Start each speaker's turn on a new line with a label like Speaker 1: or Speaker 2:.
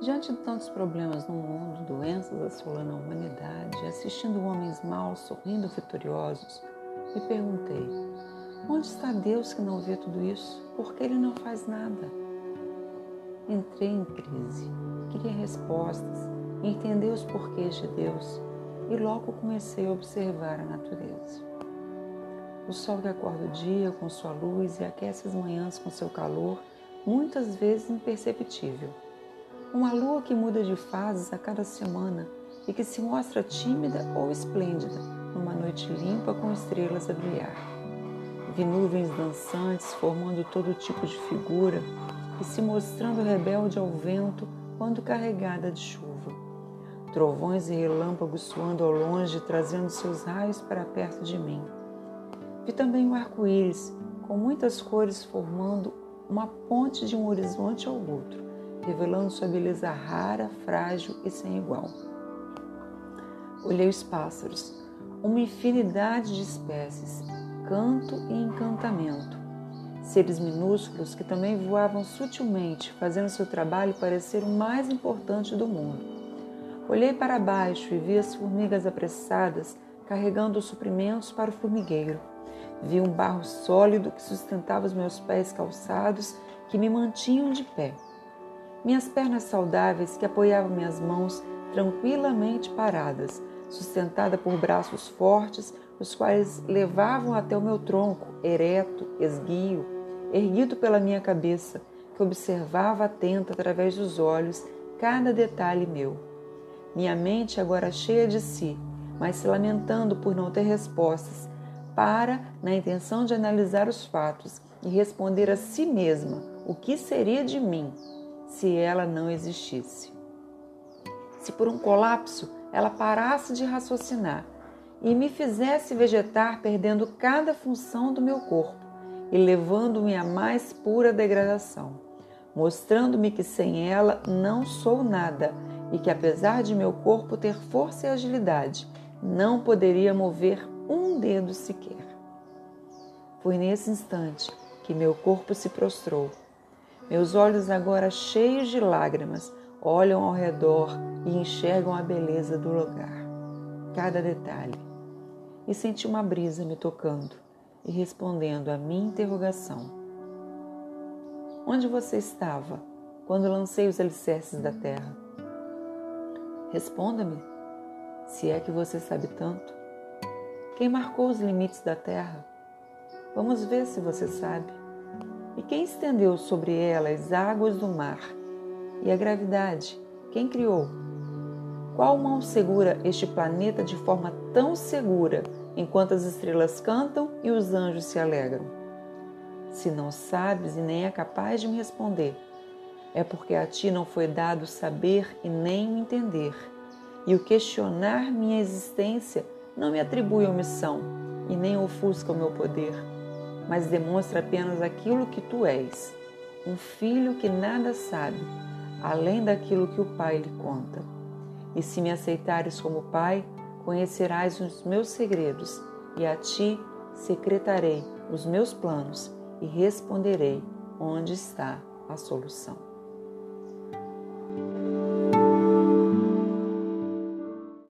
Speaker 1: Diante de tantos problemas no mundo, doenças assolando a humanidade, assistindo homens maus sorrindo vitoriosos, me perguntei: onde está Deus que não vê tudo isso? Por que ele não faz nada? Entrei em crise, queria respostas, entender os porquês de Deus e logo comecei a observar a natureza. O sol que acorda o dia com sua luz e aquece as manhãs com seu calor, muitas vezes imperceptível. Uma lua que muda de fases a cada semana e que se mostra tímida ou esplêndida numa noite limpa com estrelas a brilhar. Vi nuvens dançantes formando todo tipo de figura e se mostrando rebelde ao vento quando carregada de chuva. Trovões e relâmpagos soando ao longe, trazendo seus raios para perto de mim. Vi também o arco-íris, com muitas cores formando uma ponte de um horizonte ao outro, revelando sua beleza rara, frágil e sem igual. Olhei os pássaros, uma infinidade de espécies, canto e encantamento. Seres minúsculos que também voavam sutilmente, fazendo seu trabalho parecer o mais importante do mundo. Olhei para baixo e vi as formigas apressadas carregando os suprimentos para o formigueiro. Vi um barro sólido que sustentava os meus pés calçados, que me mantinham de pé. Minhas pernas saudáveis que apoiavam minhas mãos tranquilamente paradas, sustentada por braços fortes, os quais levavam até o meu tronco, ereto, esguio, erguido pela minha cabeça, que observava atenta através dos olhos cada detalhe meu. Minha mente agora cheia de si, mas se lamentando por não ter respostas, para na intenção de analisar os fatos e responder a si mesma o que seria de mim se ela não existisse. Se por um colapso ela parasse de raciocinar e me fizesse vegetar, perdendo cada função do meu corpo e levando-me à mais pura degradação, mostrando-me que sem ela não sou nada e que, apesar de meu corpo ter força e agilidade, não poderia mover um dedo sequer. Foi nesse instante que meu corpo se prostrou. Meus olhos, agora cheios de lágrimas, olham ao redor e enxergam a beleza do lugar, cada detalhe. E senti uma brisa me tocando e respondendo à minha interrogação. Onde você estava quando lancei os alicerces da terra? Responda-me, se é que você sabe tanto. Quem marcou os limites da terra? Vamos ver se você sabe. E quem estendeu sobre ela as águas do mar? E a gravidade? Quem criou? Qual mão segura este planeta de forma tão segura enquanto as estrelas cantam e os anjos se alegram? Se não sabes e nem é capaz de me responder, é porque a ti não foi dado saber e nem entender. E o questionar minha existência não me atribui omissão e nem ofusca o meu poder, mas demonstra apenas aquilo que tu és, um filho que nada sabe, além daquilo que o Pai lhe conta. E se me aceitares como Pai, conhecerás os meus segredos, e a ti secretarei os meus planos e responderei onde está a solução.